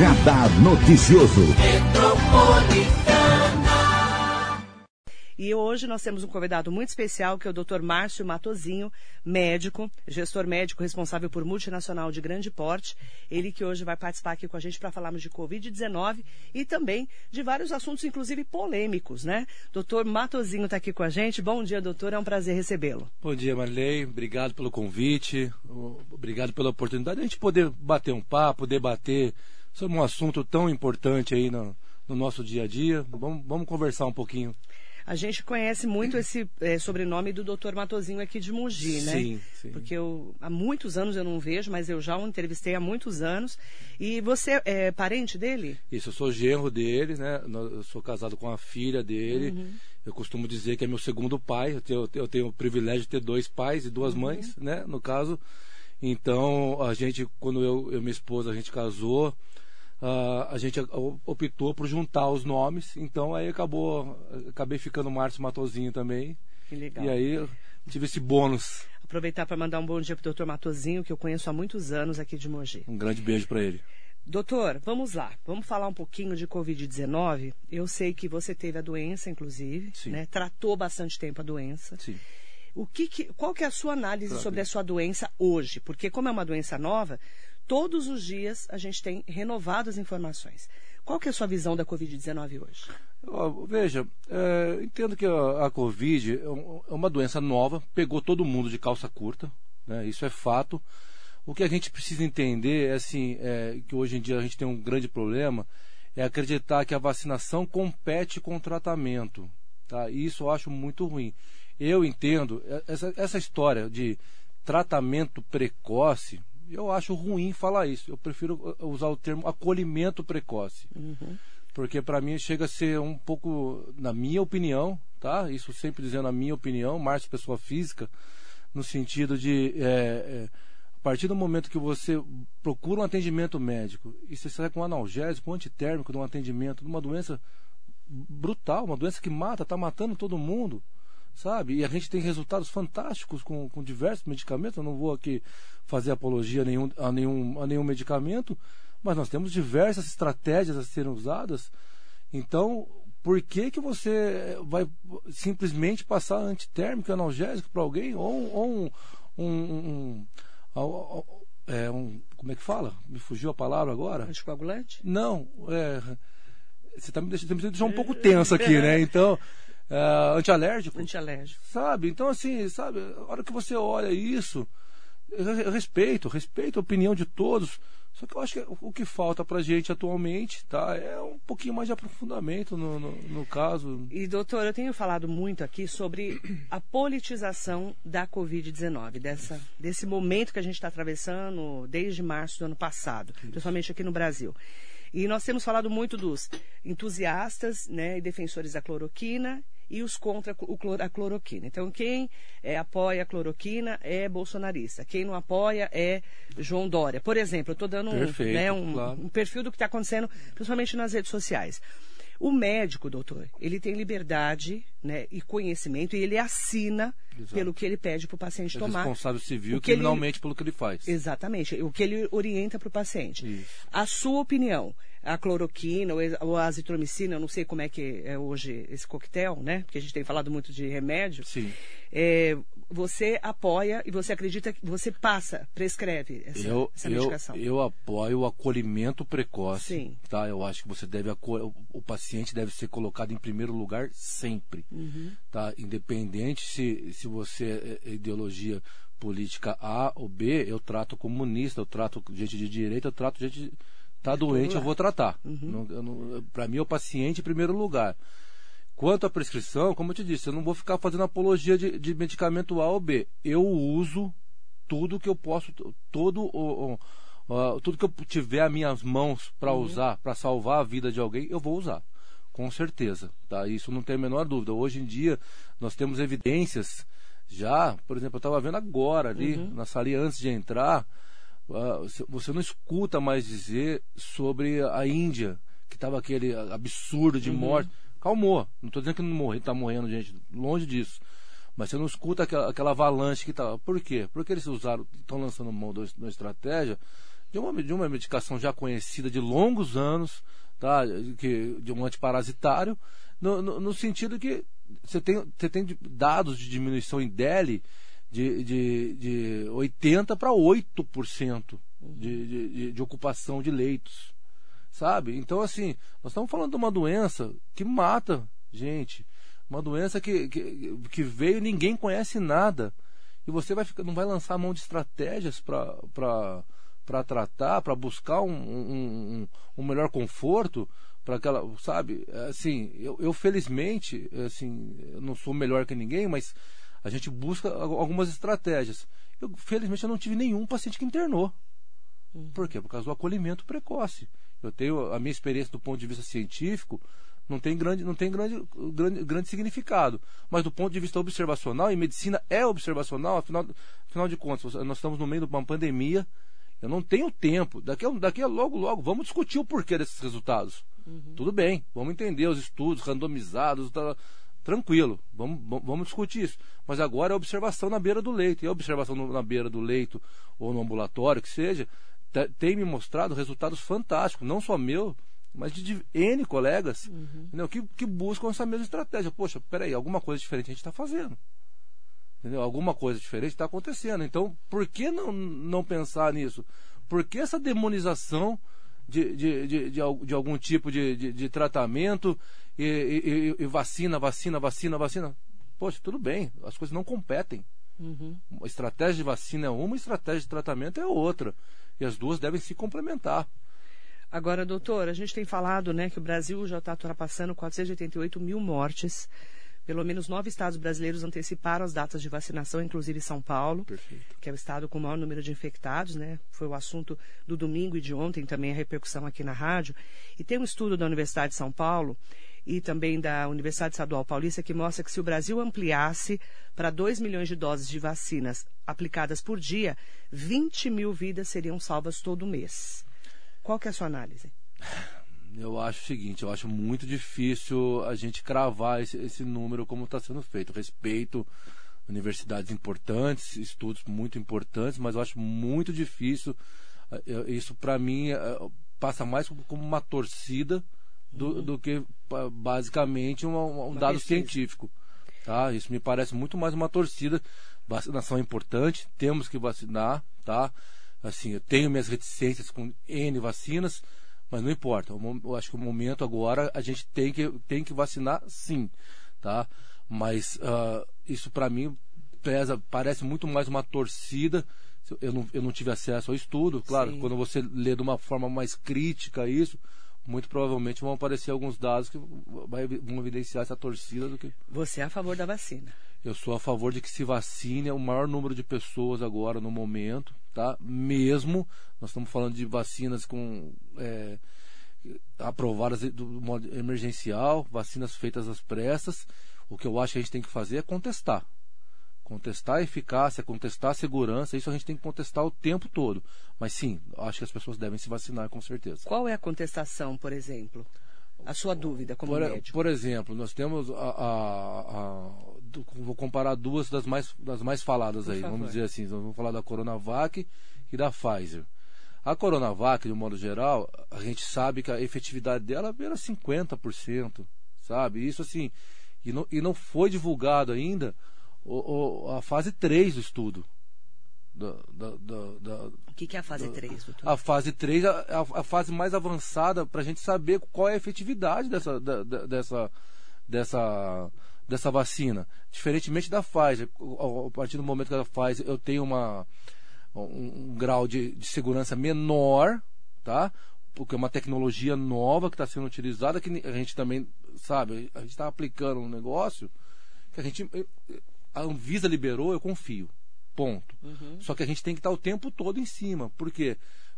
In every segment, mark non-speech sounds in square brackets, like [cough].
Radar Noticioso. E hoje nós temos um convidado muito especial, que é o Dr. Márcio Matozinho, médico, gestor médico responsável por multinacional de grande porte. Ele que hoje vai participar aqui com a gente para falarmos de Covid-19 e também de vários assuntos, inclusive polêmicos, né? Doutor Matozinho está aqui com a gente. Bom dia, doutor. É um prazer recebê-lo. Bom dia, Marley. Obrigado pelo convite. Obrigado pela oportunidade de a gente poder bater um papo, debater sobre um assunto tão importante aí no, no nosso dia a dia. Vamos, vamos conversar um pouquinho. A gente conhece muito esse é, sobrenome do Dr. Matozinho aqui de Mogi, né? Sim, sim. Porque eu, há muitos anos eu não vejo, mas eu já o entrevistei há muitos anos. E você é parente dele? Isso, eu sou genro dele, né? Eu sou casado com a filha dele. Uhum. Eu costumo dizer que é meu segundo pai. Eu tenho, eu tenho o privilégio de ter dois pais e duas uhum. mães, né? No caso. Então, a gente, quando eu e minha esposa, a gente casou, Uh, a gente optou por juntar os nomes, então aí acabou, acabei ficando Márcio Matozinho também. Que legal. E aí tive esse bônus. Aproveitar para mandar um bom dia para o doutor Matozinho, que eu conheço há muitos anos aqui de Mogi. Um grande beijo para ele. Doutor, vamos lá. Vamos falar um pouquinho de Covid-19. Eu sei que você teve a doença, inclusive, Sim. né? Tratou bastante tempo a doença. Sim. O que, que qual que é a sua análise sobre a sua doença hoje? Porque como é uma doença nova, todos os dias a gente tem renovado as informações. Qual que é a sua visão da Covid-19 hoje? Veja, é, entendo que a, a, Covid é, é uma doença nova, pegou todo mundo de calça curta, né, isso é fato. O que a gente precisa entender é assim, é, que hoje em dia a gente tem um grande problema, é acreditar que a vacinação compete com o tratamento. Tá? E isso eu acho muito ruim. Eu entendo é, essa, essa história de tratamento precoce, eu acho ruim falar isso. Eu prefiro uh, usar o termo acolhimento precoce. Uhum. Porque para mim chega a ser um pouco, na minha opinião, tá? Isso sempre dizendo a minha opinião, Márcio pessoa física, no sentido de é, é, a partir do momento que você procura um atendimento médico e você sai com um analgésico, um antitérmico de um atendimento de uma doença brutal, uma doença que mata, está matando todo mundo sabe? E a gente tem resultados fantásticos com, com diversos medicamentos. Eu não vou aqui fazer apologia a nenhum, a, nenhum, a nenhum medicamento, mas nós temos diversas estratégias a serem usadas. Então, por que, que você vai simplesmente passar antitérmico, analgésico para alguém? Ou, ou um, um, um, é, um, Como é que fala? Me fugiu a palavra agora? Anticoagulante? Não, é, você está me deixando, me deixando um pouco tenso aqui, né? Então, uh, antialérgico. Antialérgico. Sabe? Então, assim, sabe, a hora que você olha isso, eu respeito, respeito a opinião de todos. Só que eu acho que o que falta pra gente atualmente, tá? É um pouquinho mais de aprofundamento no, no, no, caso. E, doutor, eu tenho falado muito aqui sobre a politização da Covid-19, dessa, desse momento que a gente está atravessando desde março do ano passado, Isso. principalmente aqui no Brasil. E nós temos falado muito dos entusiastas né, e defensores da cloroquina e os contra a cloroquina. Então, quem é, apoia a cloroquina é bolsonarista. Quem não apoia é João Dória. Por exemplo, eu estou dando Perfeito, né, um, claro. um perfil do que está acontecendo, principalmente nas redes sociais. O médico, doutor, ele tem liberdade né, e conhecimento e ele assina Exato. pelo que ele pede para o paciente é tomar. responsável civil criminalmente ele... pelo que ele faz. Exatamente, o que ele orienta para o paciente. Isso. A sua opinião, a cloroquina ou a azitromicina, eu não sei como é que é hoje esse coquetel, né? Porque a gente tem falado muito de remédio. Sim. É, você apoia e você acredita que você passa, prescreve essa, eu, essa medicação? Eu, eu apoio o acolhimento precoce. Sim. Tá? Eu acho que você deve o, o paciente deve ser colocado em primeiro lugar sempre. Uhum. Tá? Independente se, se você é, é ideologia política A ou B, eu trato comunista, eu trato gente de direita, eu trato gente de Está doente, eu vou tratar. Uhum. Para mim, é o paciente em primeiro lugar. Quanto à prescrição, como eu te disse, eu não vou ficar fazendo apologia de, de medicamento A ou B. Eu uso tudo que eu posso, todo o, o, tudo que eu tiver às minhas mãos para uhum. usar, para salvar a vida de alguém, eu vou usar. Com certeza. Tá? Isso não tem a menor dúvida. Hoje em dia, nós temos evidências já, por exemplo, eu estava vendo agora ali, uhum. na sala antes de entrar, você não escuta mais dizer sobre a Índia, que estava aquele absurdo de uhum. morte. Calmou. Não estou dizendo que não está morrendo gente, longe disso. Mas você não escuta aquela, aquela avalanche que está. Por quê? Porque eles usaram, estão lançando mão de uma estratégia de uma, de uma medicação já conhecida de longos anos, tá? que, de um antiparasitário, no, no, no sentido que você tem, você tem dados de diminuição em DELI de, de, de 80% para 8% de, de, de ocupação de leitos. Sabe? Então, assim, nós estamos falando de uma doença que mata gente. Uma doença que, que, que veio ninguém conhece nada. E você vai ficar, não vai lançar mão de estratégias para tratar, para buscar um, um, um, um melhor conforto para aquela, sabe? Assim, eu, eu felizmente, assim, eu não sou melhor que ninguém, mas a gente busca algumas estratégias. Eu, felizmente, eu não tive nenhum paciente que internou. Uhum. Por quê? Por causa do acolhimento precoce. Eu tenho a minha experiência do ponto de vista científico, não tem grande, não tem grande, grande, grande significado. Mas do ponto de vista observacional, e medicina é observacional, afinal, afinal de contas, nós estamos no meio de uma pandemia. Eu não tenho tempo. Daqui a, daqui a logo, logo, vamos discutir o porquê desses resultados. Uhum. Tudo bem, vamos entender os estudos randomizados, tá, tranquilo, vamos, vamos discutir isso. Mas agora é observação na beira do leito. E a observação na beira do leito ou no ambulatório, que seja, tem me mostrado resultados fantásticos, não só meu, mas de, de N colegas uhum. que, que buscam essa mesma estratégia. Poxa, peraí, alguma coisa diferente a gente está fazendo. Entendeu? Alguma coisa diferente está acontecendo. Então, por que não, não pensar nisso? Por que essa demonização de, de, de, de, de algum tipo de, de, de tratamento e, e, e, vacina, vacina, vacina, vacina? Poxa, tudo bem, as coisas não competem. Uhum. A estratégia de vacina é uma, a estratégia de tratamento é outra. E as duas devem se complementar. Agora, doutor, a gente tem falado né, que o Brasil já está ultrapassando 488 mil mortes. Pelo menos nove estados brasileiros anteciparam as datas de vacinação, inclusive São Paulo, Perfeito. que é o estado com o maior número de infectados, né? Foi o assunto do domingo e de ontem também a repercussão aqui na rádio. E tem um estudo da Universidade de São Paulo e também da Universidade Estadual Paulista que mostra que se o Brasil ampliasse para 2 milhões de doses de vacinas aplicadas por dia, 20 mil vidas seriam salvas todo mês. Qual que é a sua análise? Eu acho o seguinte, eu acho muito difícil a gente cravar esse, esse número como está sendo feito. Respeito universidades importantes, estudos muito importantes, mas eu acho muito difícil. Eh, isso para mim eh, passa mais como uma torcida do, do que basicamente um, um dado pesquisa. científico. Tá? Isso me parece muito mais uma torcida. Vacinação é importante, temos que vacinar, tá? Assim, eu tenho minhas reticências com N vacinas, mas não importa. Eu acho que o momento agora a gente tem que, tem que vacinar sim, tá? Mas uh, isso para mim pesa, parece muito mais uma torcida. Eu não, eu não tive acesso ao estudo, claro, sim. quando você lê de uma forma mais crítica isso, muito provavelmente vão aparecer alguns dados que vão evidenciar essa torcida do que. Você é a favor da vacina? Eu sou a favor de que se vacine o maior número de pessoas agora no momento, tá? Mesmo nós estamos falando de vacinas com é, aprovadas do modo emergencial, vacinas feitas às pressas. O que eu acho que a gente tem que fazer é contestar. Contestar a eficácia, contestar a segurança, isso a gente tem que contestar o tempo todo. Mas sim, acho que as pessoas devem se vacinar com certeza. Qual é a contestação, por exemplo? A sua dúvida como por, médico? Por exemplo, nós temos a, a, a, vou comparar duas das mais, das mais faladas por aí, favor. vamos dizer assim, vamos falar da Coronavac e da Pfizer. A Coronavac, de um modo geral, a gente sabe que a efetividade dela era 50%, sabe? Isso assim, e não, e não foi divulgado ainda o, o, a fase 3 do estudo. Da, da, da, o que, que, é a fase 3, doutor? A fase 3 é a, a, fase mais avançada para a gente saber qual é a efetividade dessa, da, dessa, dessa, dessa vacina. Diferentemente da Pfizer. A partir do momento que a Pfizer eu tenho uma, um, um grau de, de segurança menor, tá? porque é uma tecnologia nova que está sendo utilizada, que a gente também, sabe, a gente está aplicando um negócio que a gente a Anvisa liberou, eu confio. Ponto. Uhum. Só que a gente tem que estar o tempo todo em cima. Por quê?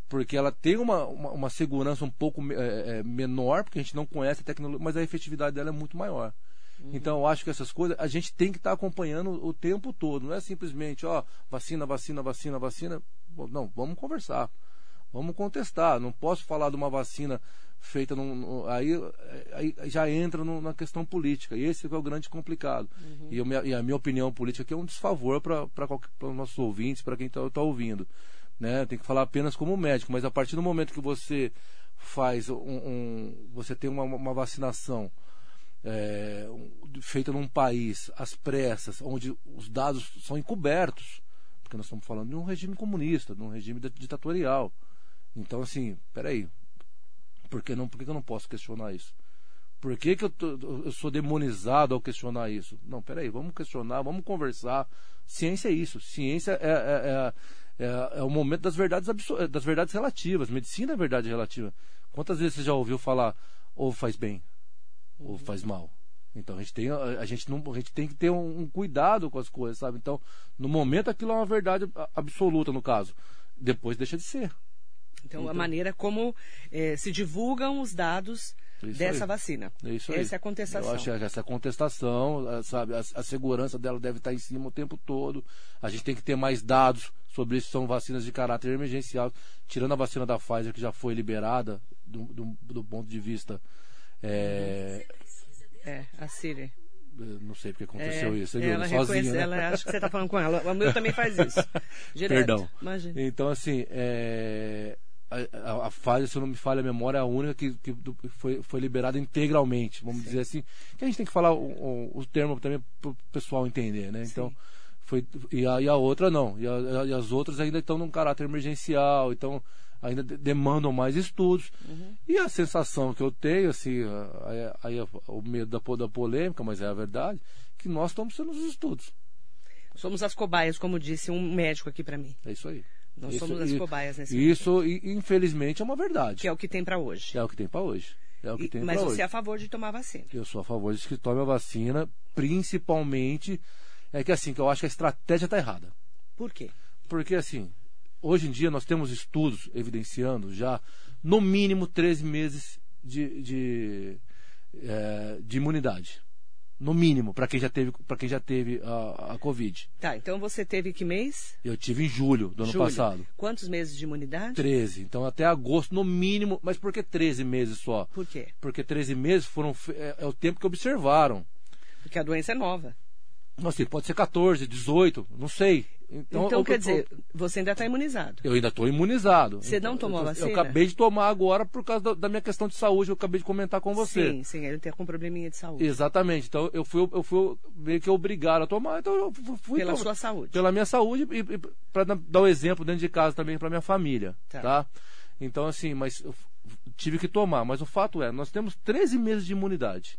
Porque ela tem uma, uma, uma segurança um pouco é, é, menor, porque a gente não conhece a tecnologia, mas a efetividade dela é muito maior. Uhum. Então, eu acho que essas coisas a gente tem que estar acompanhando o tempo todo. Não é simplesmente, ó, vacina, vacina, vacina, vacina. Não, vamos conversar. Vamos contestar. Não posso falar de uma vacina feita num, aí, aí, já entra no, na questão política. E esse é o grande complicado. Uhum. E, e, a minha opinião política aqui é um desfavor para os nossos ouvintes, para quem está tá ouvindo. né? Tem que falar apenas como médico, mas a partir do momento que você faz um, um você tem uma, uma vacinação é, feita num país às pressas, onde os dados são encobertos, porque nós estamos falando de um regime comunista, de um regime ditatorial. Então, assim, peraí, por que, não, por que eu não posso questionar isso? Por que, que eu, tô, eu sou demonizado ao questionar isso? Não, peraí, vamos questionar, vamos conversar. Ciência é isso. Ciência é, é, é, é, é o momento das verdades, das verdades relativas. Medicina é verdade relativa. Quantas vezes você já ouviu falar ou faz bem ou faz mal? Então a gente tem, a gente não, a gente tem que ter um, um, cuidado com as coisas, sabe? Então, no momento aquilo é uma verdade absoluta, no caso. Depois deixa de ser. Então, então a maneira como eh, se divulgam os dados dessa aí. vacina. Isso essa aí. é a contestação. Eu acho que essa contestação, sabe, a, a, segurança dela deve estar em cima o tempo todo. A gente tem que ter mais dados sobre isso. São vacinas de caráter emergencial. Tirando a vacina da Pfizer, que já foi liberada, do, do, do ponto de vista. É, é a Siri. Não sei porque aconteceu é, isso. Ela sozinha, né? ela acho que você está falando com ela. O meu também faz isso. [laughs] Direto. Perdão. Imagina. Então, assim, é, a, a, Pfizer, se eu não me falha a memória, é a única que, que foi, foi liberada integralmente, vamos Sim. dizer assim. Que a gente tem que falar o, o, o termo também para o pessoal entender, né? Então, foi, e, a, e a outra não. E, a, e, as outras ainda estão num caráter emergencial, então ainda demandam mais estudos. Uhum. E a sensação que eu tenho, assim, aí, o medo da, da polêmica, mas é a verdade, que nós estamos sendo os estudos. Somos as cobaias, como disse um médico aqui para mim. É isso aí. Nós isso, somos as cobaias nesse Isso, momento. infelizmente, é uma verdade. Que é o que tem para hoje. É o que tem para hoje. É o que e, tem mas você hoje. é a favor de tomar vacina? Eu sou a favor de que tome a vacina, principalmente. É que assim, que eu acho que a estratégia está errada. Por quê? Porque assim, hoje em dia nós temos estudos evidenciando já no mínimo 13 meses de, de, é, de imunidade. No mínimo, para quem já teve, para quem já teve a, a Covid. Tá, então você teve que mês? Eu tive em julho do ano julho. passado. Quantos meses de imunidade? 13. Então até agosto, no mínimo. Mas por que 13 meses só? Por quê? Porque 13 meses foram é, é o tempo que observaram. Porque a doença é nova. Assim, pode ser 14, 18, não sei. Então, então quer dizer, você ainda está imunizado. Eu ainda estou imunizado. Você não tomou eu, a vacina? Eu acabei de tomar agora por causa da, da, minha questão de saúde, eu acabei de comentar com você. Sim, sim, ele tem um probleminha de saúde. Exatamente. Então eu fui, eu fui meio que obrigado a tomar, então eu fui. Pela tomar, sua saúde. Pela minha saúde e, e para dar o um exemplo dentro de casa também para minha família. Tá. tá? Então, assim, mas eu tive que tomar. Mas o fato é, nós temos 13 meses de imunidade,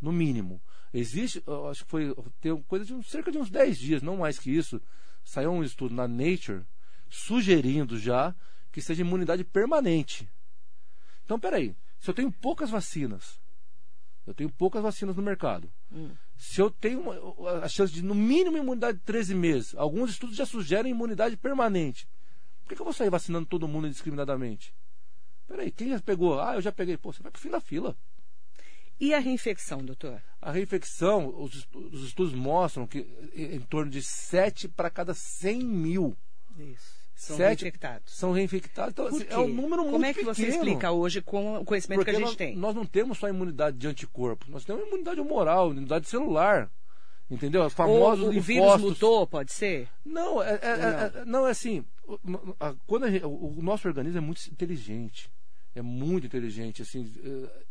no mínimo. Existe, acho que foi tem coisa de cerca de uns 10 dias, não mais que isso saiu um estudo na Nature sugerindo já que seja imunidade permanente. Então, peraí, se eu tenho poucas vacinas, eu tenho poucas vacinas no mercado. Hum. Se eu tenho uma, a chance de, no mínimo, imunidade de 13 meses, alguns estudos já sugerem imunidade permanente. Por que, que eu vou sair vacinando todo mundo indiscriminadamente? Peraí, quem já pegou? Ah, eu já peguei. Pô, você vai pro fim da fila. E a reinfecção, doutor? A reinfecção, os, os estudos mostram que em, torno de 7 para cada 100 mil. Isso. São Sete reinfectados. São reinfectados. Então, assim, é um número muito pequeno. Como é que você explica hoje com o conhecimento Porque que a gente nós, tem? Nós não temos só imunidade de anticorpo, nós temos imunidade humoral, imunidade celular. Entendeu? Os famosos Ou o vírus mutou, pode ser? Não, é, é, não? É, não, é assim. Quando gente, o nosso organismo é muito inteligente. É muito inteligente. Assim,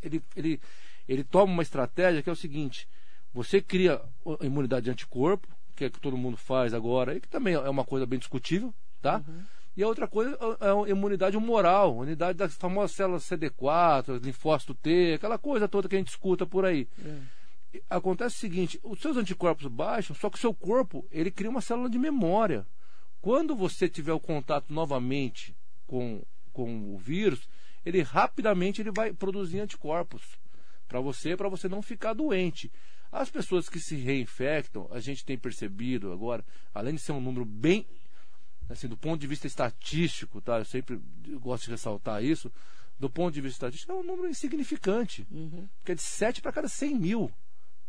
ele, ele, ele toma uma estratégia que é o seguinte: você cria imunidade de anticorpo, que é que todo mundo faz agora, e que também é uma coisa bem discutível, tá? Uhum. E a outra coisa é a imunidade humoral, a unidade das famosas células CD4, linfócito T, aquela coisa toda que a gente escuta por aí. Uhum. Acontece o seguinte, os seus anticorpos baixam, só que o seu corpo, ele cria uma célula de memória. Quando você tiver o contato novamente com, com o vírus, ele rapidamente ele vai produzir anticorpos para você, para você não ficar doente. As pessoas que se reinfectam, a gente tem percebido agora, além de ser um número bem, assim, do ponto de vista estatístico, tá? Eu sempre gosto de ressaltar isso. Do ponto de vista estatístico, é um número insignificante, uhum. porque é de 7 para cada 100 mil.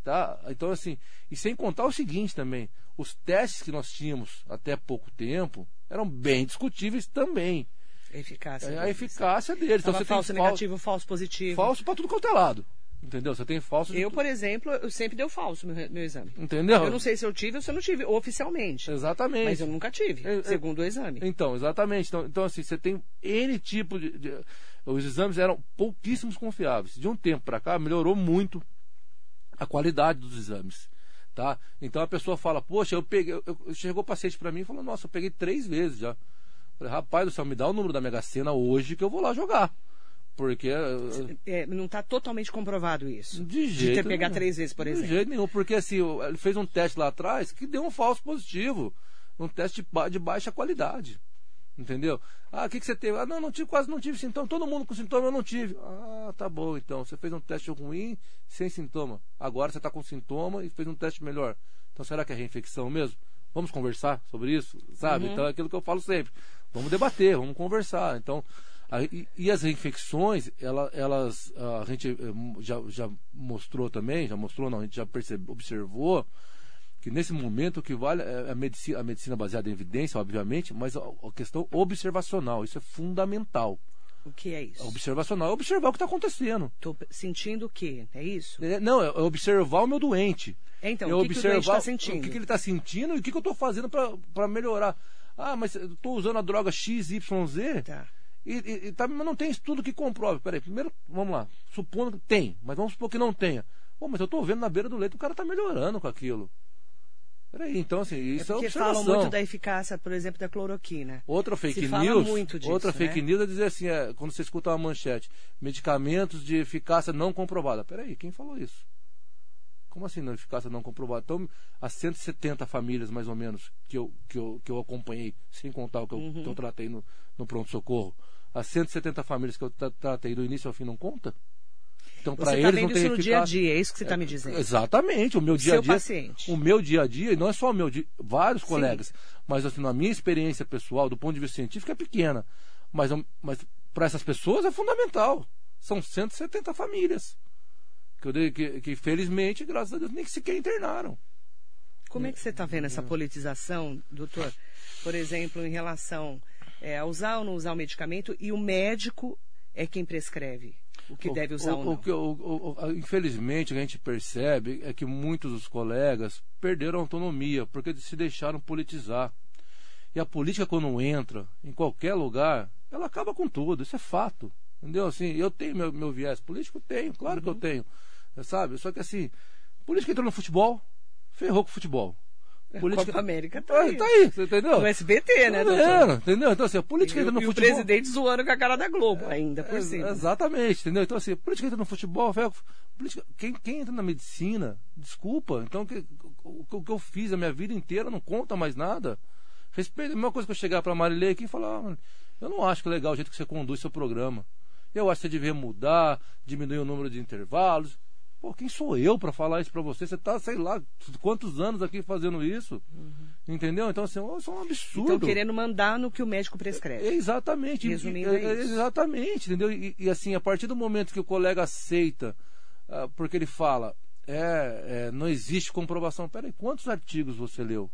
Tá? Então, assim, e sem contar o seguinte também: os testes que nós tínhamos até pouco tempo eram bem discutíveis também. A eficácia. É, a eficácia deles. Então, você falso tem falso negativo, falso positivo. Falso para tudo quanto é lado. Entendeu? Você tem falso. Eu, por exemplo, eu sempre deu falso meu, meu exame. Entendeu? Eu não sei se eu tive ou se eu não tive, oficialmente. Exatamente. Mas eu nunca tive, É, é- segundo o exame. Então, exatamente. Então, então, assim, você tem N tipo de, de- Os exames eram pouquíssimos confiáveis. De um tempo para cá, melhorou muito a qualidade dos exames. Tá? Então a pessoa fala, poxa, eu peguei. eu- eu- chegou o paciente para mim e falou, nossa, eu peguei três vezes já. Falei, rapaz do céu, me dá o número da Mega Sena hoje que eu vou lá jogar. Porque. eh, É, não está totalmente comprovado isso. De jeito ter pegado nenhum. três vezes, por exemplo. De jeito nenhum, porque assim, ele fez um teste lá atrás que deu um falso positivo. Um teste de, ba- de baixa qualidade. Entendeu? Ah, o que, que você teve? Ah, não, não tive, quase não tive sintoma. Todo mundo com sintoma eu não tive. Ah, tá bom, então. Você fez um teste ruim, sem sintoma. Agora você está com sintoma e fez um teste melhor. Então será que é reinfecção mesmo? Vamos conversar sobre isso, sabe? Uhum. Então é aquilo que eu falo sempre. Vamos debater, vamos conversar. Então, e, as reinfecções, ela- elas, a gente eh, já, já mostrou também, já mostrou, não, a gente já percebe, observou que nesse momento o que vale é a medicina, a medicina baseada em evidência, obviamente, mas a, a questão observacional, isso é fundamental. O que é isso? Observacional é observar o que está acontecendo. Tô sentindo o quê? É isso? É, não, é observar o meu doente. É, então, é o que, que o doente está o sentindo? que, que ele está sentindo e o que, que eu estou fazendo para melhorar. Ah, mas eu estou usando a droga XYZ Tá. E, e, e tá, mas não tem estudo que comprove. Peraí, primeiro, vamos lá. Supondo que tem, mas vamos supor que não tenha. Pô, mas eu estou vendo na beira do leito o cara está melhorando com aquilo. Peraí, então assim, É isso é, porque observação. falam muito da eficácia, por exemplo, da cloroquina. Outra fake Se news, muito disso, outra né? fake news é dizer assim, é, quando você escuta uma manchete, medicamentos de eficácia não comprovada. Peraí, quem falou isso? Como assim, não eficácia não comprovada? Então, as 170 famílias, mais ou menos, que eu, que eu, que eu acompanhei, sem contar o que eu, Uhum. que eu tratei no, no pronto-socorro, as 170 famílias que eu tra- tratei do início ao fim não conta? Então, para está eles não vendo tem isso no dia a dia, é isso que você está me dizendo. Exatamente, o meu dia a Seu dia. paciente. O meu dia a dia, e não é só o meu dia, vários colegas, mas assim, na minha experiência pessoal, do ponto de vista científico, é pequena. Mas, mas para essas pessoas é fundamental. São 170 famílias. Que, eu que, que felizmente, graças a Deus, nem sequer internaram. Como é que você está vendo Hum. essa politização, doutor? Por exemplo, em relação é, a usar ou não usar o medicamento e o médico é quem prescreve o que O- deve usar o, ou não. o o- o- o- infelizmente, o que a gente percebe é que muitos dos colegas perderam a autonomia porque se deixaram politizar. E a política, quando entra em qualquer lugar, ela acaba com tudo. Isso é fato. Entendeu? Assim, eu tenho meu, meu viés político? Tenho, claro Uhum. que eu tenho. Sabe? Só que assim, política entrou no futebol, ferrou com o futebol. A Copa América tá Ah, aí. tá aí, você entendeu? No SBT, né, Tá doutor? vendo? Entendeu? Então, assim, a política E, entra o- no e o futebol. presidente zoando com a cara da Globo ainda, por Ex- cima. Exatamente, entendeu? Então, assim, política entra no futebol, ferro, política, quem, quem entra na medicina, desculpa, então que- o, o que eu fiz a minha vida inteira não conta mais nada. Respeita, a mesma coisa que eu chegar pra Marilei aqui e falar, ah, eu não acho que é legal o jeito que você conduz seu programa. Eu acho que você devia mudar, diminuir o número de intervalos. Pô, quem sou eu para falar isso para você? Você tá, sei lá, quantos anos aqui fazendo isso? Entendeu? Então, assim, isso é um absurdo. Estão querendo mandar no que o médico prescreve. É, Exatamente. Resumindo, é é-. Exatamente, entendeu? E, e, assim, a partir do momento que o colega aceita, ah, porque ele fala, é, é, não existe comprovação. Peraí, quantos artigos você leu?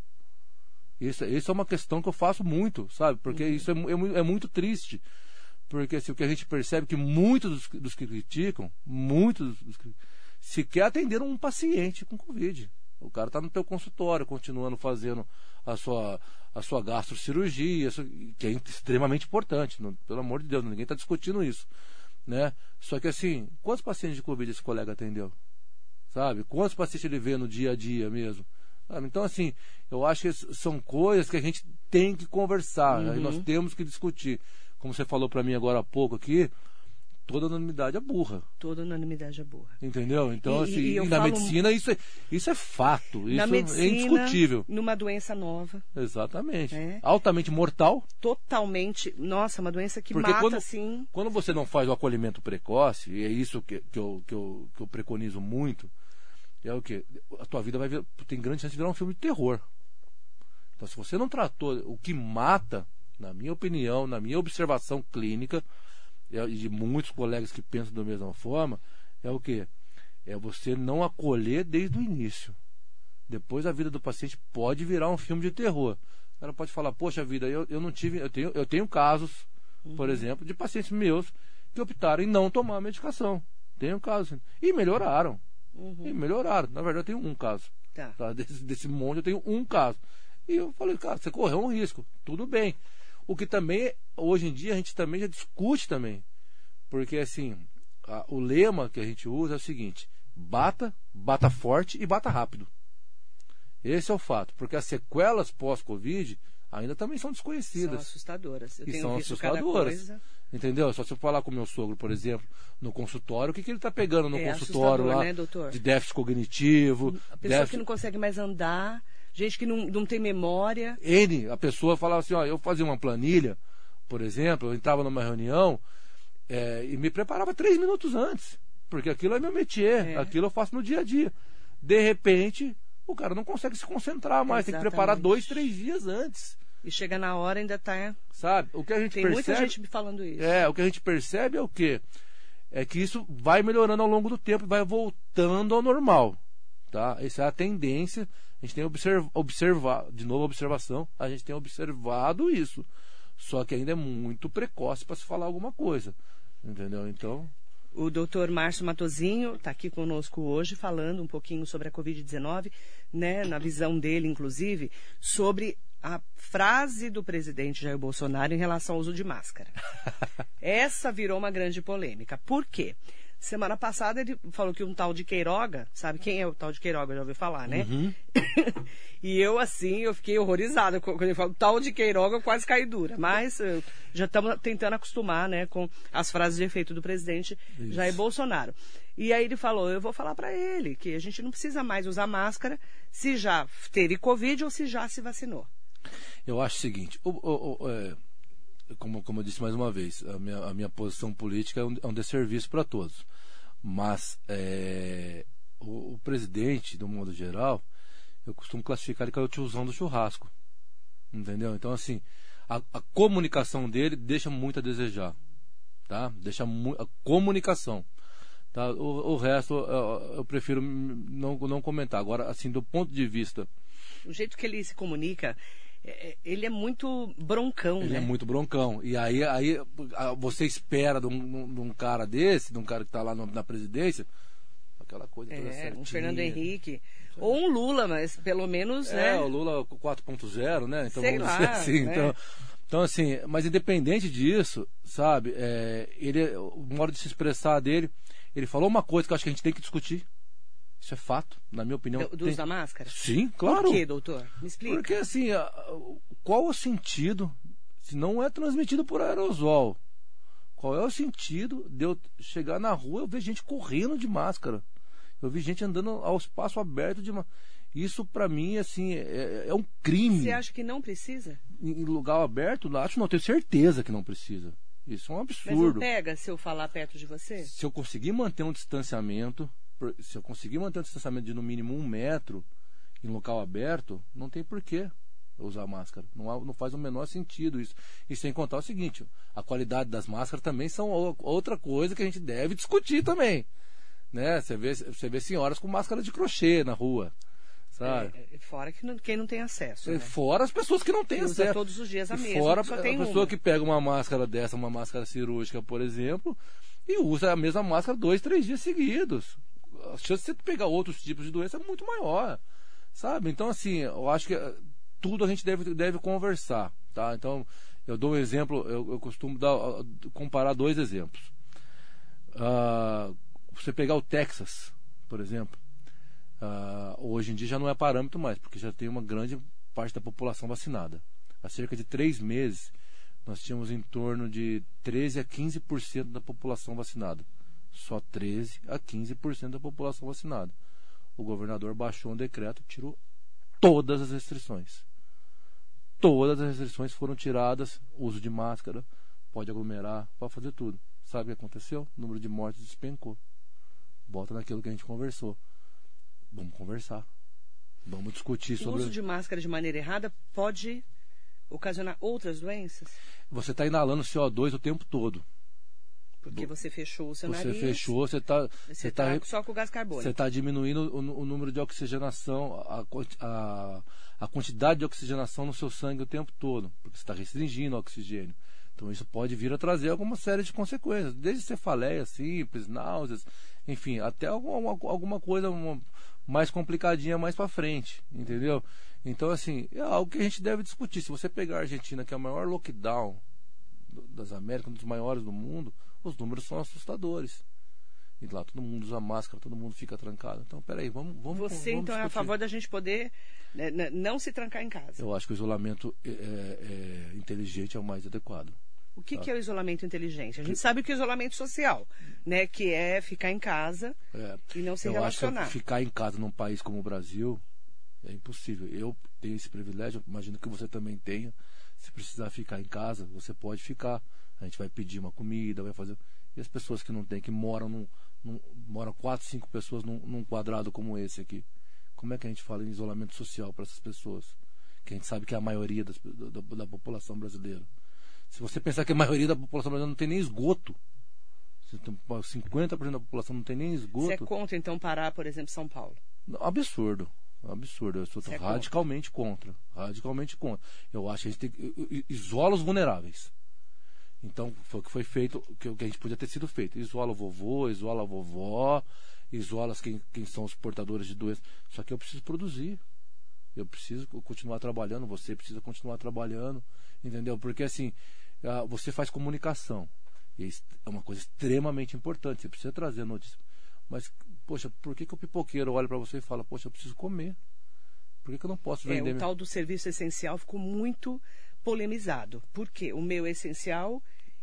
Isso, isso é uma questão que eu faço muito, sabe? Porque Uhum. isso é, é, é muito triste. Porque assim, o que a gente percebe é que muitos dos, dos que criticam, muitos dos que sequer atenderam um paciente com Covid. O cara está no teu consultório, continuando fazendo a sua, a sua gastrocirurgia, que é extremamente importante. não- pelo amor de Deus, ninguém está discutindo isso. Né? Só que assim, quantos pacientes de Covid esse colega atendeu? Sabe? Quantos pacientes ele vê no dia a dia mesmo? Sabe? Então, assim, eu acho que são coisas que a gente tem que conversar, aí nós temos que discutir. Como você falou para mim agora há pouco aqui, toda unanimidade é burra. Toda unanimidade é boa. Entendeu? Então, E- assim, e e na falo- medicina isso é, isso é fato. Na Isso medicina, é indiscutível. numa doença nova, Exatamente. É. Altamente mortal. totalmente. Nossa, uma doença que Porque mata quando- assim. Quando você não faz o acolhimento precoce, e é isso que, que, eu, que, eu, que eu preconizo muito, é o que? A tua vida vai vir, tem grande chance de virar um filme de terror. Então, se você não tratou o que mata, na minha opinião, na minha observação clínica, é, e de muitos colegas que pensam da mesma forma, é o que? É você não acolher desde o início. Depois a vida do paciente pode virar um filme de terror. Cara pode falar, poxa vida, eu, eu não tive. Eu tenho, eu tenho casos, por exemplo, de pacientes meus que optaram em não tomar a medicação. Tenho casos. E melhoraram. Uhum. E melhoraram. Na verdade, eu tenho um caso. Tá. Tá? Desse, desse monte, eu tenho um caso. E eu falei, cara, você correu um risco. Tudo bem. O que também, hoje em dia, a gente também já discute também. Porque, assim, a- o lema que a gente usa é o seguinte: bata, bata forte e bata rápido. Esse é o fato. Porque as sequelas pós-Covid ainda também são São desconhecidas. assustadoras. Eu E são assustadoras. Entendeu? Só se eu falar com o meu sogro, por exemplo, no consultório, o que, que ele está pegando no É consultório lá? né? De déficit cognitivo. A pessoa déficit... que não consegue mais andar, gente que não, não tem memória. N, a pessoa falava assim, ó, eu fazia uma planilha, por exemplo, eu entrava numa reunião é, e me preparava três minutos antes, porque aquilo é meu métier, É. aquilo eu faço no dia a dia. De repente, o cara não consegue se concentrar mais, tem que preparar Exatamente. dois, três dias antes, E chega na hora ainda tá. sabe? O que a gente Tem percebe... muita gente me falando isso. É, o que a gente percebe é o quê? É que isso vai melhorando ao longo do tempo e vai voltando ao normal. Tá? Essa é a tendência. A gente tem observ observado, de novo a observação, a gente tem observado isso. Só que ainda é muito precoce para se falar alguma coisa. Entendeu? Então, O doutor Márcio Matozinho está aqui conosco hoje falando um pouquinho sobre a Covid-19, né, na visão dele, inclusive, sobre a frase do presidente Jair Bolsonaro em relação ao uso de máscara. [laughs] Essa virou uma grande polêmica. Por quê? Semana passada ele falou que um tal de Queiroga, sabe quem é o tal de Queiroga? Já ouviu falar, né? Uhum. [laughs] e eu, assim, eu fiquei horrorizada quando ele falou tal de Queiroga, eu quase caí dura. Mas eh, já estamos tentando acostumar, né, com as frases de efeito do presidente Isso. Jair Bolsonaro. E aí ele falou, eu vou falar para ele que a gente não precisa mais usar máscara se já teve Covid ou se já se vacinou. eu acho o seguinte: o- o- o- é, como, como eu disse mais uma vez, a minha, a minha posição política é um, é um desserviço para todos. Mas é, o, o presidente, do modo geral, eu costumo classificar ele como o tiozão do churrasco. Entendeu? Então, assim, a, a comunicação dele deixa muito a desejar. Tá? Deixa mu- a comunicação. Tá? O, o resto eu, eu prefiro não, não comentar. Agora, assim, do ponto de vista O jeito que ele se comunica, ele é muito broncão, Ele né? é muito broncão. E aí, aí você espera de um, de um cara desse, de um cara que está lá no- na presidência, aquela coisa toda É, certinha. um Fernando Henrique. Ou um Lula, mas pelo menos, É, né? o Lula 4.0, né? Então Sei vamos lá, dizer [laughs] assim. né? Então, então, assim, mas independente disso, sabe, é, ele, o modo de se expressar dele, ele falou uma coisa que eu acho que a gente tem que discutir. Isso é fato, na minha opinião. Do, do Tem- uso da máscara? Sim, claro. Por quê, doutor? Me explica. Porque assim, qual o sentido se não é transmitido por aerosol? Qual é o sentido de eu chegar na rua e eu ver gente correndo de máscara? Eu vi gente andando ao espaço aberto de máscara. Isso pra mim assim é, é um crime. Você acha que não precisa? Em lugar aberto, acho não, tenho certeza que não precisa. Isso é um Mas não absurdo. pega se eu falar perto de você? Se eu conseguir manter um distanciamento, se eu conseguir manter um distanciamento de no mínimo um metro em local aberto, não tem porquê usar máscara. Não, há- não faz o menor sentido isso. E sem contar o seguinte, a qualidade das máscaras também são outra coisa que a gente deve discutir também. Né? Você vê, você vê senhoras com máscara de crochê na rua. Sabe? É, é, fora que não- quem não tem acesso. E Né? Fora as pessoas que não têm Que usa acesso. todos os dias a mesma, Fora a tem pessoa uma. que pega uma máscara dessa, uma máscara cirúrgica, por exemplo, e usa a mesma máscara dois, três dias seguidos. A chance de você pegar outros tipos de doença é muito maior. Sabe? Então, assim, eu acho que eh, tudo a gente deve, deve conversar. Tá? Então, eu dou um exemplo, eu, eu costumo dar, ah, comparar dois exemplos. Ah, você pegar o Texas, por exemplo. Ah, hoje em dia já não é parâmetro mais, porque já tem uma grande parte da população vacinada. Há cerca de três meses, nós tínhamos em torno de 13 a 15% da população vacinada. Só 13 a 15% da população vacinada. O governador baixou um decreto, tirou todas as restrições. Todas as restrições foram tiradas, uso de máscara, pode aglomerar, pode fazer tudo. Sabe o que aconteceu? O número de mortes despencou. Volta naquilo que a gente conversou. Vamos conversar. Vamos discutir O sobre. uso de máscara de maneira errada pode ocasionar outras doenças? Você está inalando CO2 o tempo todo. Porque você fechou o seu Você nariz. fechou, você está Você você está tá, só com o gás carbônico. você tá diminuindo o, o número de oxigenação, a, a, a quantidade de oxigenação no seu sangue o tempo todo, porque você está restringindo o oxigênio. Então isso pode vir a trazer alguma série de consequências, desde cefaleia simples, náuseas, enfim, até alguma, alguma coisa mais complicadinha mais para frente, entendeu? Então assim, é algo que a gente deve discutir. Se você pegar a Argentina, que é o maior lockdown das Américas, um dos maiores do mundo, os números são assustadores. E lá todo mundo usa máscara, todo mundo fica trancado. Então, peraí, vamos. vamos Você, vamos então, discutir. é a favor da gente poder né, não se trancar em casa? Eu acho que o isolamento é, é, é inteligente é o mais adequado. O que, tá? que, é o isolamento inteligente? A gente sabe que o isolamento social, né, que é ficar em casa é. e não se eu relacionar. Acho que ficar em casa num país como o Brasil é impossível. Eu tenho esse privilégio, imagino que você também tenha. Se precisar ficar em casa, você pode ficar. A gente vai pedir uma comida, vai fazer. E as pessoas que não têm, que moram num, num moram quatro, cinco pessoas num, num quadrado como esse aqui. Como é que a gente fala em isolamento social para essas pessoas? Que a gente sabe que é a maioria das, da, da, população brasileira. Se você pensar que a maioria da população brasileira não tem nem esgoto, 50% da população não tem nem esgoto. Você é contra, então, parar, por exemplo, São Paulo? Absurdo. Absurdo. Eu sou é radicalmente contra. contra. Radicalmente contra. Eu acho que a gente tem que. Isola os vulneráveis. Então, foi o que foi feito, o que a gente podia ter sido feito. Isola o vovô, isola a vovó, isola quem, quem são os portadores de doenças. Só que eu preciso produzir. Eu preciso continuar trabalhando, você precisa continuar trabalhando, entendeu? Porque assim, você faz comunicação. E é uma coisa extremamente importante. Você precisa trazer notícia. Mas, poxa, por que, que o pipoqueiro olha para você e fala, poxa, eu preciso comer? Por que, que eu não posso vender? É, o tal do serviço essencial ficou muito polemizado. Por quê? O meu é essencial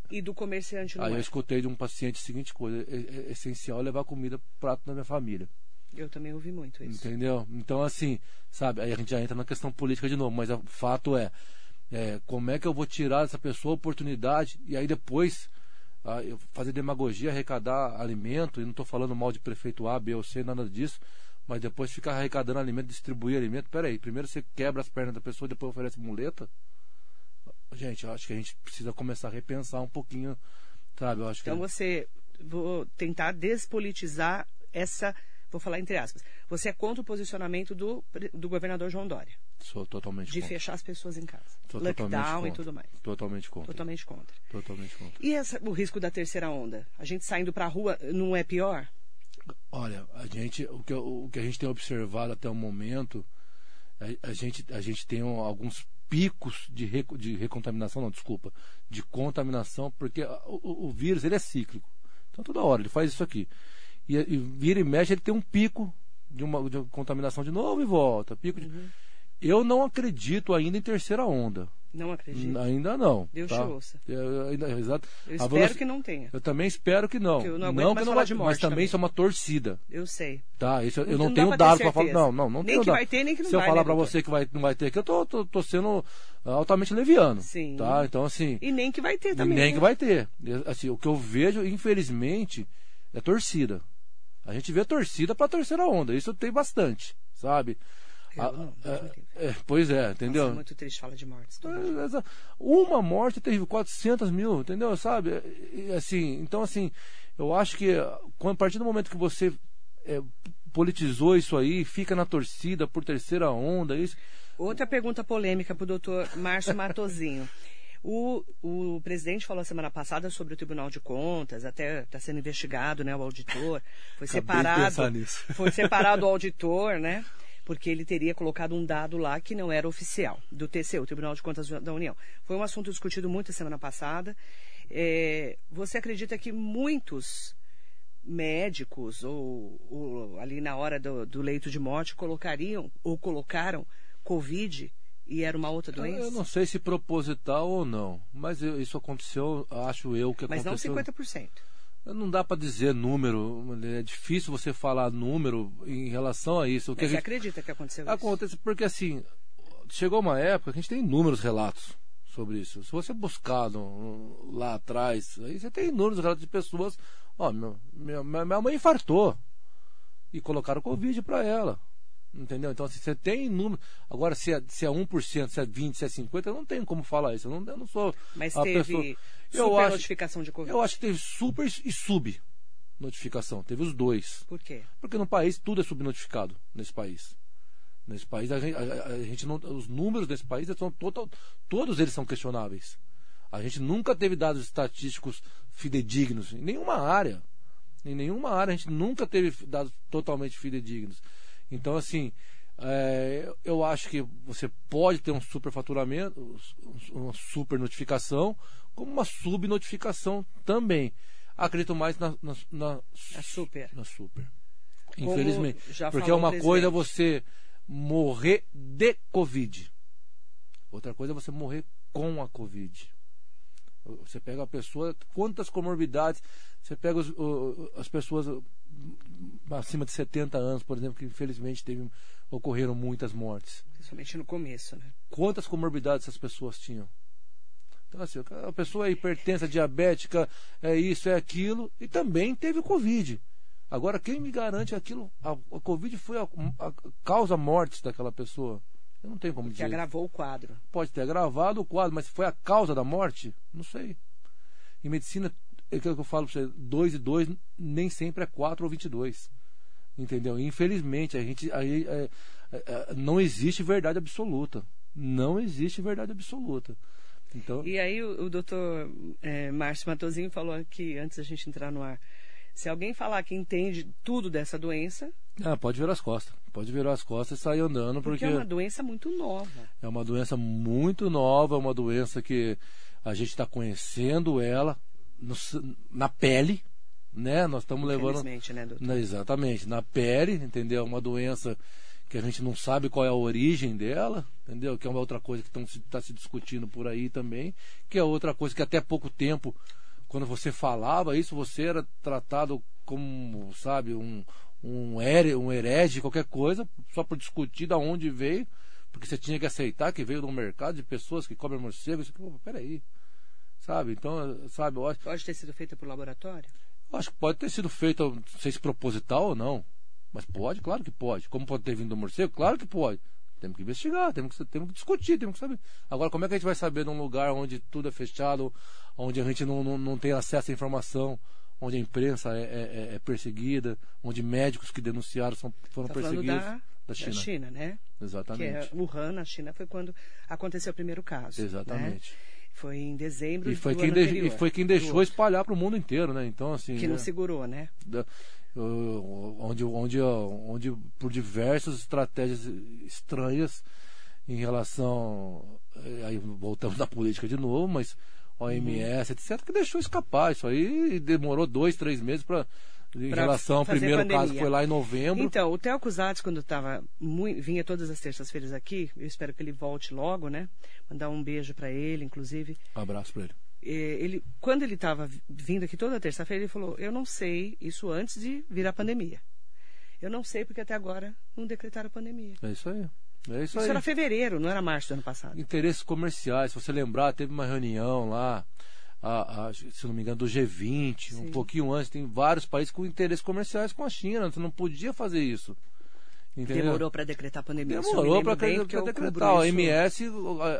e do comerciante não Aí é. eu escutei de um paciente a seguinte coisa: é, é, é essencial levar comida para prato da minha família. Eu também ouvi muito isso. Entendeu? Então, assim, sabe, aí a gente já entra na questão política de novo, mas o fato é, é como é que eu vou tirar dessa pessoa a oportunidade e aí depois ah, fazer demagogia, arrecadar alimento, e não estou falando mal de prefeito A, B ou C, nada disso, mas depois ficar arrecadando alimento, distribuir alimento. Peraí, primeiro você quebra as pernas da pessoa, depois oferece muleta gente, eu acho que a gente precisa começar a repensar um pouquinho, sabe? Eu acho então que... você, vou tentar despolitizar essa, vou falar entre aspas, você é contra o posicionamento do, do governador João Dória? Sou totalmente de contra. fechar as pessoas em casa. Sou Lockdown e tudo mais. Totalmente contra. Totalmente contra. Totalmente contra. E essa, o risco da terceira onda? A gente saindo para a rua não é pior? Olha, a gente, o que, o que a gente tem observado até o momento, a, a gente, a gente tem alguns picos de, de recontaminação, não, desculpa, de contaminação, porque o, o, vírus ele é cíclico. Então toda hora ele faz isso aqui. E, e vira e mexe, ele tem um pico de uma de contaminação de novo e volta. Pico de... Uhum. Eu não acredito ainda em terceira onda. Não acredito. Ainda não. Deus tá? te ouça. Eu, ainda, exato. eu espero que não tenha. Eu também espero que não. Que eu não, não que não vai, de morte mas também, também, isso é uma torcida. Eu sei. Tá, isso, eu não, não tenho dados para falar. Não, não, não nem tenho que vai ter, nem que não Se vai. Se eu falar né, para você que vai, não vai ter aqui, eu tô, tô, tô, sendo altamente leviano. Sim. Tá, então assim. E nem que vai ter também. Nem né? que vai ter. Assim, o que eu vejo, infelizmente, é torcida. A gente vê torcida para terceira onda. Isso tem bastante, sabe? Ah, não, é, é, pois é, entendeu? Nossa, é muito triste falar de mortes. É, uma morte teve 400 mil, entendeu? Sabe? E, assim, então, assim, eu acho que a partir do momento que você é, politizou isso aí, fica na torcida por terceira onda, isso. Outra pergunta polêmica para o doutor Márcio Matozinho. O, o presidente falou semana passada sobre o Tribunal de Contas, até está sendo investigado, né, o auditor. Foi separado. Foi separado o auditor, né? Porque ele teria colocado um dado lá que não era oficial, do TCU, Tribunal de Contas da União. Foi um assunto discutido muito semana passada. É, você acredita que muitos médicos, ou, ou ali na hora do, do, leito de morte, colocariam ou colocaram Covid e era uma outra doença? Eu não sei se proposital ou não, mas isso aconteceu, acho eu que aconteceu. Mas não 50%. Não dá para dizer número, é difícil você falar número em relação a isso. Mas você gente... acredita que aconteceu isso? Acontece porque assim, chegou uma época que a gente tem inúmeros relatos sobre isso. Se você buscar no, lá atrás, aí você tem inúmeros relatos de pessoas, ó, meu, minha, minha mãe infartou e colocaram Covid para ela. Entendeu? Então, assim, você tem número. Agora, se é, se é 1%, se é 20%, se é 50%, eu não tenho como falar isso. Eu não, eu não sou. Mas teve pessoa... eu acho, notificação de Covid? Eu acho que teve super e sub notificação. Teve os dois. Por quê? Porque no país tudo é subnotificado nesse país. Nesse país, a gente, a, a gente não. Os números desse país são total, todos eles são questionáveis. A gente nunca teve dados estatísticos fidedignos em nenhuma área. Em nenhuma área a gente nunca teve dados totalmente fidedignos. Então, assim, é, eu acho que você pode ter um superfaturamento, uma super notificação, como uma subnotificação também. Acredito mais na, na, na, na super. Na super. Infelizmente. Porque é uma coisa você morrer de Covid. Outra coisa é você morrer com a Covid. Você pega a pessoa, quantas comorbidades, você pega os, as pessoas acima de 70 anos, por exemplo, que infelizmente teve, ocorreram muitas mortes. Principalmente no começo, né? Quantas comorbidades essas pessoas tinham? Então, assim, a pessoa é hipertensa, diabética, é isso, é aquilo, e também teve Covid. Agora, quem me garante aquilo? A, a Covid foi a, a causa mortes daquela pessoa. Eu não tenho como Porque dizer. agravou o quadro. Pode ter agravado o quadro, mas foi a causa da morte? Não sei. Em medicina, é aquilo que eu falo para você, 2 e 2 nem sempre é 4 ou 22. Entendeu? Infelizmente, a gente, a, é, é, não existe verdade absoluta. Não existe verdade absoluta. Então... E aí o, o doutor é, Márcio Matosinho falou aqui, antes da gente entrar no ar, se alguém falar que entende tudo dessa doença... Ah, pode virar as costas. Pode virar as costas e sair andando. Porque, porque é uma doença muito nova. É uma doença muito nova, é uma doença que a gente está conhecendo ela no, na pele, né? Nós estamos levando. Né, doutor? Exatamente, na pele, entendeu? Uma doença que a gente não sabe qual é a origem dela, entendeu? Que é uma outra coisa que está se discutindo por aí também, que é outra coisa que até pouco tempo, quando você falava isso, você era tratado como, sabe, um, um, here, um herege, qualquer coisa, só por discutir da onde veio, porque você tinha que aceitar que veio de um mercado de pessoas que comem morcego. Isso, peraí. Sabe? Então, sabe, eu acho... Pode ter sido feita por laboratório? Eu acho que pode ter sido feita, não sei se proposital ou não. Mas pode, claro que pode. Como pode ter vindo do morcego? Claro que pode. Temos que investigar, temos que, temos que discutir, temos que saber. Agora, como é que a gente vai saber num lugar onde tudo é fechado, onde a gente não, não, não tem acesso à informação? onde a imprensa é, é, é perseguida, onde médicos que denunciaram são, foram tá perseguidos. Da, da, China. da China, né? Exatamente. Que é Wuhan, na China, foi quando aconteceu o primeiro caso. Né? Exatamente. Né? Foi em dezembro e foi do quem ano anterior, E foi quem deixou espalhar para o mundo inteiro, né? Então, assim... Que não segurou, né? Da, onde, onde, onde, por diversas estratégias estranhas em relação... Eh, aí voltamos [laughs] na política de novo, mas OMS, etc., que deixou escapar isso aí e demorou dois, três meses para. Em pra relação ao primeiro pandemia. caso, foi lá em novembro. Então, o Theo Cusatz, quando estava vinha todas as terças-feiras aqui, eu espero que ele volte logo, né? Mandar um beijo para ele, inclusive. Um abraço para ele. É, ele. Quando ele estava vindo aqui toda terça-feira, ele falou: Eu não sei isso antes de virar pandemia. Eu não sei porque até agora não decretaram a pandemia. É isso aí. É isso, isso aí. era fevereiro, não era março do ano passado. Interesses comerciais, se você lembrar, teve uma reunião lá, a, a, se não me engano, do G20, Sim. um pouquinho antes, tem vários países com interesses comerciais com a China. Você não podia fazer isso. Entendeu? Demorou para decretar a pandemia. Demorou para decretar. A OMS,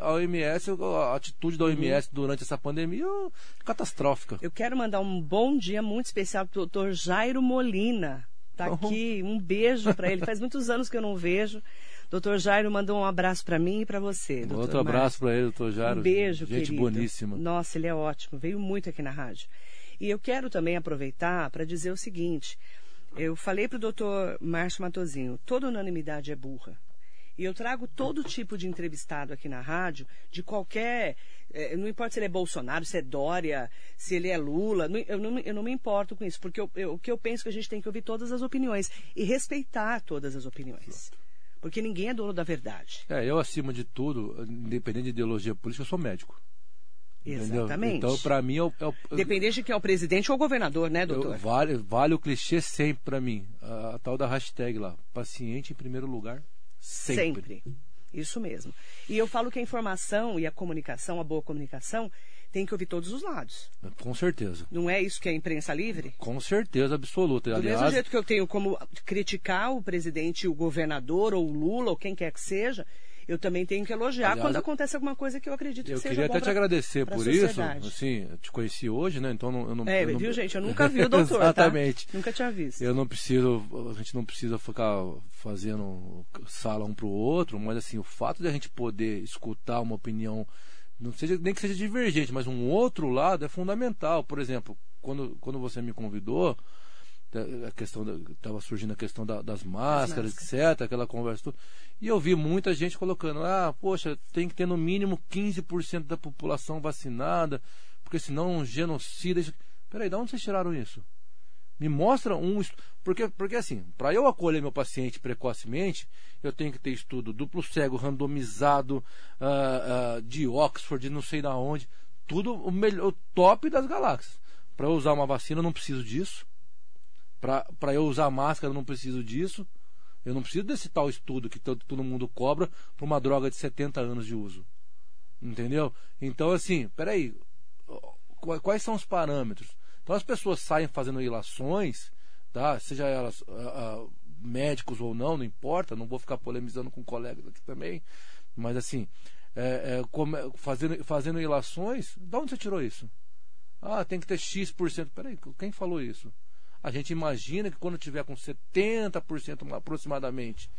a OMS, a atitude da OMS uhum. durante essa pandemia é catastrófica. Eu quero mandar um bom dia muito especial para o doutor Jairo Molina. Está aqui, um beijo para ele. Faz muitos anos que eu não vejo. Doutor Jairo mandou um abraço para mim e para você. Outro abraço para ele, doutor Jairo. Um beijo, Gente querido. boníssima. Nossa, ele é ótimo. Veio muito aqui na rádio. E eu quero também aproveitar para dizer o seguinte. Eu falei para o doutor Márcio Matozinho, toda unanimidade é burra. E eu trago todo tipo de entrevistado aqui na rádio, de qualquer. Eh, não importa se ele é Bolsonaro, se é Dória, se ele é Lula, eu não, eu não me importo com isso, porque eu, eu, o que eu penso é que a gente tem que ouvir todas as opiniões e respeitar todas as opiniões. Porque ninguém é dono da verdade. É, eu, acima de tudo, independente de ideologia política, eu sou médico. Exatamente. Então, para mim, é o, é o, Independente de quem é o presidente ou o governador, né, doutor? Eu, vale, vale o clichê sempre para mim. A, a, tal da hashtag lá. Paciente em primeiro lugar, sempre. Sempre. Isso mesmo. E eu falo que a informação e a comunicação, a boa comunicação, tem que ouvir todos os lados. Com certeza. Não é isso que é imprensa livre? Com certeza absoluta. Do Aliás, mesmo jeito que eu tenho como criticar o presidente, o governador ou o Lula ou quem quer que seja, eu também tenho que elogiar Aliás, quando acontece alguma coisa que eu acredito que seja Eu queria até te pra, agradecer por isso. Assim, eu te conheci hoje, né? Então eu não. É, eu não... viu, [laughs] gente? Eu nunca vi o doutor. Tá? Exatamente. Tá? Nunca tinha visto. Eu não preciso, a gente não precisa ficar fazendo sala um para o outro, mas assim, o fato de a gente poder escutar uma opinião não seja nem que seja divergente, mas um outro lado é fundamental. Por exemplo, quando, quando você me convidou, a questão estava surgindo a questão da, das, máscaras, máscaras, etc, aquela conversa toda, e eu vi muita gente colocando, ah, poxa, tem que ter no mínimo 15% da população vacinada, porque senão um genocida. Peraí, de onde vocês tiraram isso? Me mostra um porque porque assim, para eu acolher meu paciente precocemente, eu tenho que ter estudo duplo cego, randomizado, uh, uh, de Oxford, não sei da onde, tudo o melhor, o top das galáxias. Para eu usar uma vacina, eu não preciso disso. Para eu usar máscara, eu não preciso disso. Eu não preciso desse tal estudo que todo, mundo cobra para uma droga de 70 anos de uso. Entendeu? Então, assim, peraí. Quais são os parâmetros? Então, as pessoas saem fazendo ilações, tá? seja elas médicos ou não, não importa, não vou ficar polemizando com colegas aqui também, mas assim, é, é, como, fazendo, fazendo ilações, de onde você tirou isso? Ah, tem que ter X%. Peraí, quem falou isso? A gente imagina que quando tiver com 70% aproximadamente,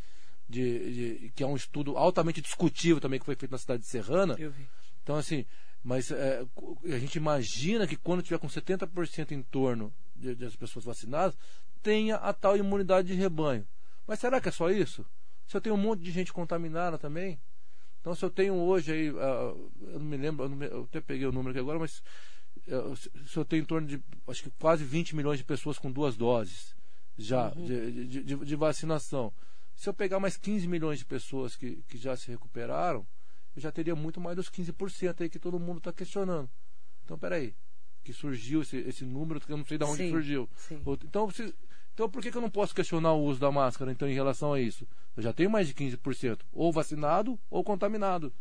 de, de, que é um estudo altamente discutível também que foi feito na cidade de Serrana. Então, assim, mas é, a gente imagina que quando tiver com 70% em torno de, de as pessoas vacinadas, tenha a tal imunidade de rebanho. Mas será que é só isso? Se eu tenho um monte de gente contaminada também? Então, se eu tenho hoje aí, uh, eu não me lembro, eu, me, eu, até peguei o número aqui agora, mas se eu tenho em torno de, acho que quase 20 milhões de pessoas com duas doses já uhum. de, de, de, vacinação. Se eu pegar mais 15 milhões de pessoas que, que já se recuperaram, eu já teria muito mais dos 15% aí que todo mundo está questionando. Então, peraí, que surgiu esse, esse número, que eu não sei de onde sim, surgiu. Sim. Então, se, então, por que, que eu não posso questionar o uso da máscara então, em relação a isso? Eu já tenho mais de 15%, ou vacinado ou contaminado.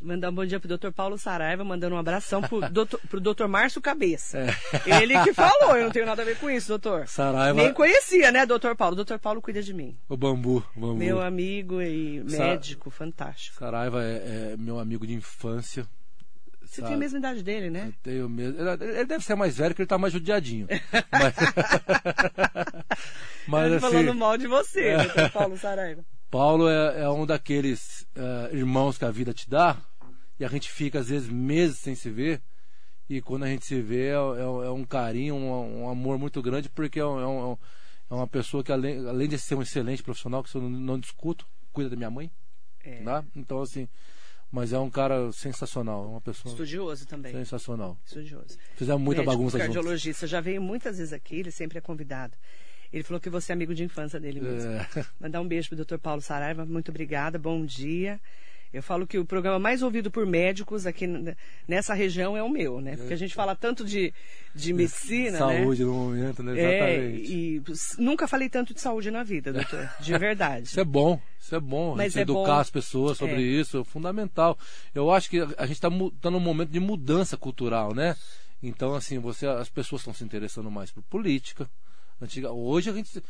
Mandar um bom dia pro doutor Paulo Saraiva, mandando um abração pro [laughs] doutor, pro doutor Márcio Cabeça. É. Ele que [laughs] falou, eu não tenho nada a ver com isso, doutor. Saraiva. Nem conhecia, né, doutor Paulo? Doutor Paulo cuida de mim. O bambu, o bambu. Meu amigo e médico, Sa fantástico. Saraiva é, é meu amigo de infância. Você sabe? tem a mesma idade dele, né? Eu tenho mesmo. Ele deve ser mais velho, que ele tá mais judiadinho. [laughs] mas, mas assim, falando mal de você, é... Paulo Saraiva. Paulo é, é um daqueles uh, irmãos que a vida te dá, e a gente fica, às vezes, meses sem se ver. E quando a gente se vê, é, é, é um carinho, um, um, amor muito grande, porque é, é, um, é, uma pessoa que, além, além de ser um excelente profissional, que eu não, não discuto, cuida da minha mãe. É. Tá? Então, assim, mas é um cara sensacional, é uma pessoa. Estudioso também. Sensacional. Estudioso. Fizemos muita Médico, bagunça cardiologista, juntos. já veio muitas vezes aqui, ele sempre é convidado. Ele falou que você é amigo de infância dele mesmo. É. [laughs] Mandar um beijo pro Dr. Paulo Saraiva, muito obrigada, bom dia. Eu falo que o programa mais ouvido por médicos aqui nessa região é o meu, né? Porque a gente fala tanto de, de medicina, saúde né? no momento, né? Exatamente. É, e nunca falei tanto de saúde na vida, doutor, de [laughs] verdade. isso é bom, isso é bom. Mas é educar bom. as pessoas sobre é. isso é fundamental. Eu acho que a gente está tá num momento de mudança cultural, né? Então, assim, você, as pessoas estão se interessando mais por política. Antiga, hoje a gente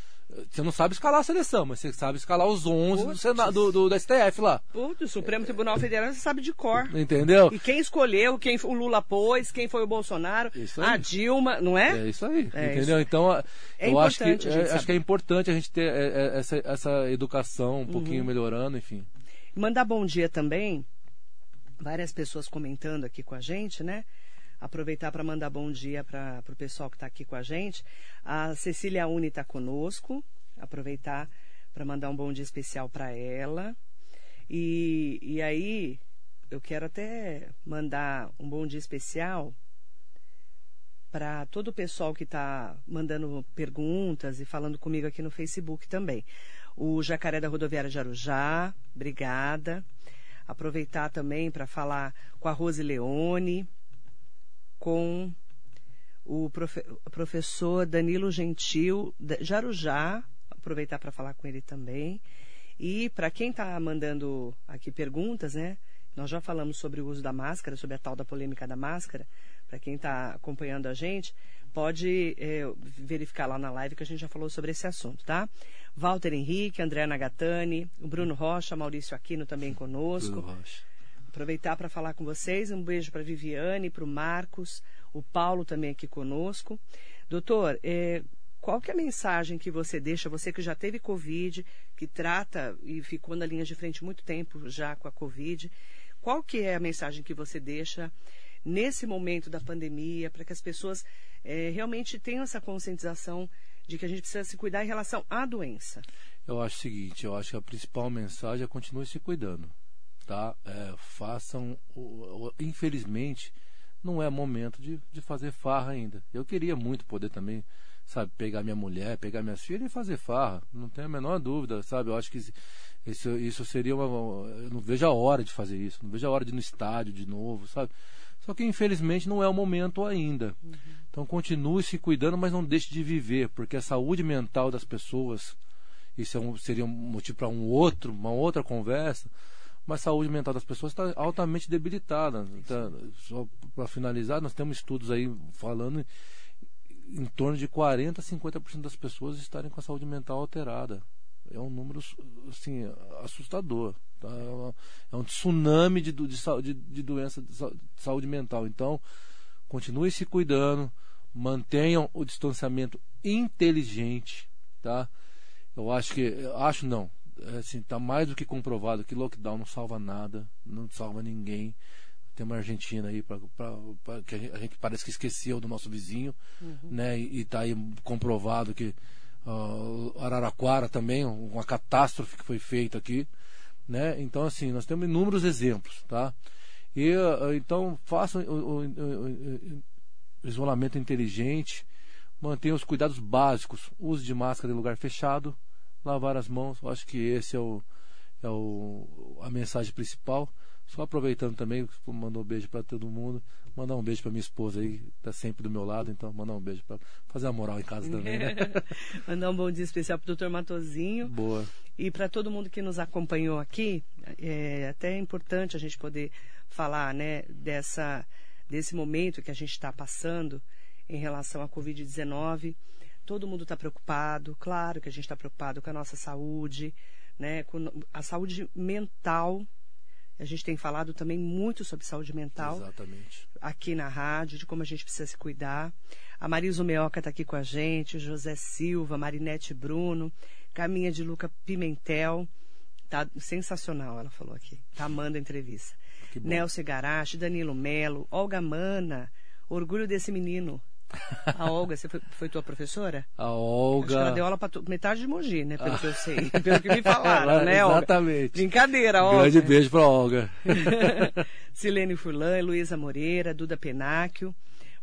você não sabe escalar a seleção, mas você sabe escalar os 11 do, Senado, do, do, do, STF lá. Putz, o Supremo Tribunal Federal você sabe de cor. Entendeu? E quem escolheu, quem o Lula pôs, quem foi o Bolsonaro, a Dilma, não é? É isso aí. É entendeu? Isso. Então, é eu acho que, é, acho que é importante a gente ter é, é, essa, essa educação um pouquinho uhum. melhorando, enfim. Mandar bom dia também. Várias pessoas comentando aqui com a gente, né? Aproveitar para mandar bom dia para o pessoal que está aqui com a gente. A Cecília Uni está conosco. Aproveitar para mandar um bom dia especial para ela. E, e aí, eu quero até mandar um bom dia especial para todo o pessoal que está mandando perguntas e falando comigo aqui no Facebook também. O Jacaré da Rodoviária de Arujá, obrigada. Aproveitar também para falar com a Rose Leone, com o profe professor Danilo Gentil, Jarujá, aproveitar para falar com ele também. E para quem está mandando aqui perguntas, né? Nós já falamos sobre o uso da máscara, sobre a tal da polêmica da máscara. Para quem está acompanhando a gente, pode é, verificar lá na live que a gente já falou sobre esse assunto, tá? Walter Henrique, André Nagatani, o Bruno Rocha, Maurício Aquino também conosco. Bruno Rocha aproveitar para falar com vocês. Um beijo para a Viviane, para o Marcos, o Paulo também aqui conosco. Doutor, é, qual que é a mensagem que você deixa, você que já teve Covid, que trata e ficou na linha de frente muito tempo já com a Covid, qual que é a mensagem que você deixa nesse momento da pandemia para que as pessoas é, realmente tenham essa conscientização de que a gente precisa se cuidar em relação à doença? Eu acho o seguinte, eu acho que a principal mensagem é continue se cuidando, tá? É, façam, infelizmente, não é momento de, de fazer farra ainda. Eu queria muito poder também, sabe, pegar minha mulher, pegar minhas filhas e fazer farra. Não tenho a menor dúvida, sabe? Eu acho que isso, isso seria uma. Eu não vejo a hora de fazer isso, não vejo a hora de ir no estádio de novo, sabe? Só que infelizmente não é o momento ainda. Uhum. Então continue se cuidando, mas não deixe de viver, porque a saúde mental das pessoas, isso é um, seria um motivo para um outro, uma outra conversa mas a saúde mental das pessoas está altamente debilitada. Tá, só para finalizar, nós temos estudos aí falando em, torno de 40% a 50% das pessoas estarem com a saúde mental alterada. É um número assim, assustador. Tá? É um tsunami de, de, de, de doença de saúde mental. Então, continue se cuidando, mantenham o distanciamento inteligente. Tá? Eu acho que. Acho não assim, tá mais do que comprovado que lockdown não salva nada, não salva ninguém. Tem uma Argentina aí pra, pra, pra que a gente, parece que esqueceu do nosso vizinho, uhum. né? E, está aí comprovado que uh, Araraquara também, uma catástrofe que foi feita aqui, né? Então assim, nós temos inúmeros exemplos, tá? E uh, então façam o, o, o, isolamento inteligente, mantenham os cuidados básicos, use de máscara em lugar fechado, lavar as mãos. Eu acho que esse é o, é o a mensagem principal. Só aproveitando também, mandou um beijo para todo mundo. Mandar um beijo para minha esposa aí, que tá sempre do meu lado, então mandar um beijo para fazer a moral em casa também, né? [laughs] mandar um bom dia especial para o doutor Matozinho. Boa. E para todo mundo que nos acompanhou aqui, é até é importante a gente poder falar, né, dessa, desse momento que a gente está passando em relação à Covid-19. Todo mundo está preocupado, claro que a gente está preocupado com a nossa saúde, né, com a saúde mental. A gente tem falado também muito sobre saúde mental Exatamente. aqui na rádio, de como a gente precisa se cuidar. A Marisa Meoca está aqui com a gente, o José Silva, Marinete Bruno, Caminha de Luca Pimentel. Tá sensacional, ela falou aqui. Tá amando a entrevista. Nelson Garache, Danilo Melo, Olga Mana, orgulho desse menino. A Olga, você foi, foi, tua professora? A Olga. Acho que ela deu aula para metade de Mogi, né? Pelo ah. que eu sei. [laughs] Pelo que me falaram, ela, né, Olga? Exatamente. Brincadeira, Olga. Grande beijo para Olga. [laughs] Silene Furlan, Luísa Moreira, Duda Penáquio.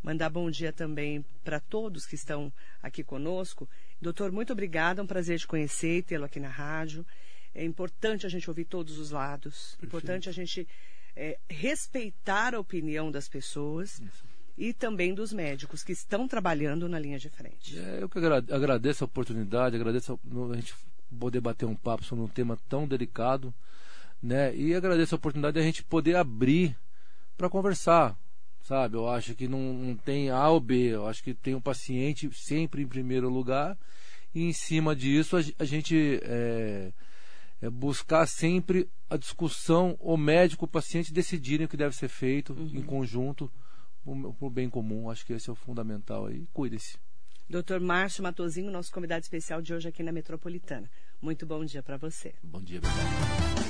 Mandar bom dia também para todos que estão aqui conosco. Doutor, muito obrigada. É um prazer te conhecer e tê-lo aqui na rádio. É importante a gente ouvir todos os lados. É importante a gente é, respeitar a opinião das pessoas. Isso e também dos médicos que estão trabalhando na linha de frente. É, eu que agradeço a oportunidade, agradeço a, a gente poder bater um papo sobre um tema tão delicado, né? E agradeço a oportunidade de a gente poder abrir para conversar, sabe? Eu acho que não, não, tem A ou B, eu acho que tem o um paciente sempre em primeiro lugar e em cima disso a, a gente é, é buscar sempre a discussão, o médico o paciente decidirem o que deve ser feito uhum. em conjunto para o bem comum. Acho que esse é o fundamental aí. Cuide-se. Doutor Márcio Matozinho, nosso convidado especial de hoje aqui na Metropolitana. Muito bom dia para você. Bom dia, obrigado.